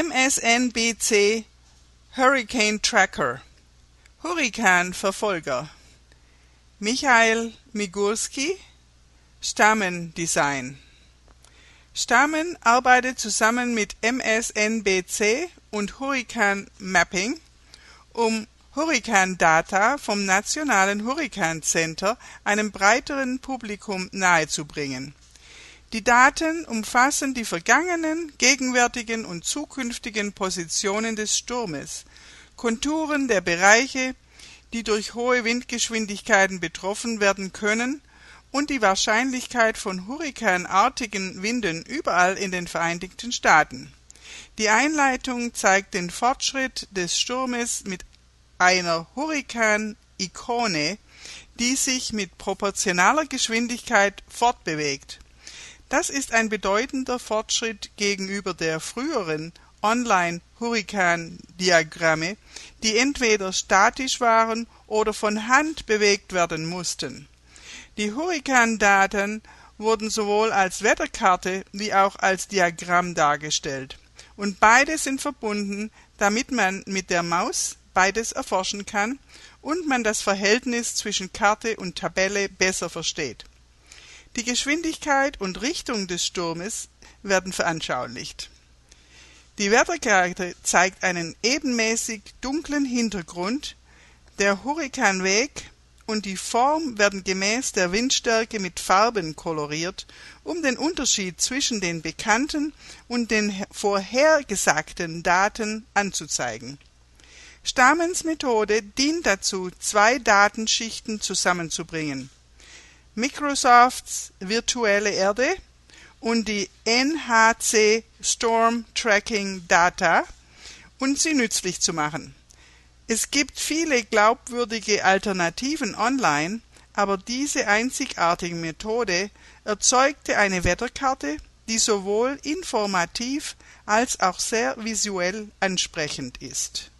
MSNBC Hurricane Tracker. Hurrikanverfolger. Michael Migurski. Stammen-Design. Stammen arbeitet zusammen mit MSNBC und Hurrikan Mapping, um Hurrikandata vom Nationalen Hurrikan Center einem breiteren Publikum nahezubringen. Die Daten umfassen die vergangenen, gegenwärtigen und zukünftigen Positionen des Sturmes, Konturen der Bereiche, die durch hohe Windgeschwindigkeiten betroffen werden können und die Wahrscheinlichkeit von hurrikanartigen Winden überall in den Vereinigten Staaten. Die Einleitung zeigt den Fortschritt des Sturmes mit einer Hurrikan-Ikone, die sich mit proportionaler Geschwindigkeit fortbewegt. Das ist ein bedeutender Fortschritt gegenüber der früheren Online-Hurrikan-Diagramme, die entweder statisch waren oder von Hand bewegt werden mussten. Die Hurrikandaten wurden sowohl als Wetterkarte wie auch als Diagramm dargestellt, und beide sind verbunden, damit man mit der Maus beides erforschen kann und man das Verhältnis zwischen Karte und Tabelle besser versteht. Die Geschwindigkeit und Richtung des Sturmes werden veranschaulicht. Die Wetterkarte zeigt einen ebenmäßig dunklen Hintergrund, der Hurrikanweg und die Form werden gemäß der Windstärke mit Farben koloriert, um den Unterschied zwischen den bekannten und den vorhergesagten Daten anzuzeigen. Stamens Methode dient dazu, zwei Datenschichten zusammenzubringen. Microsofts virtuelle Erde und die NHC Storm Tracking Data und sie nützlich zu machen. Es gibt viele glaubwürdige Alternativen online, aber diese einzigartige Methode erzeugte eine Wetterkarte, die sowohl informativ als auch sehr visuell ansprechend ist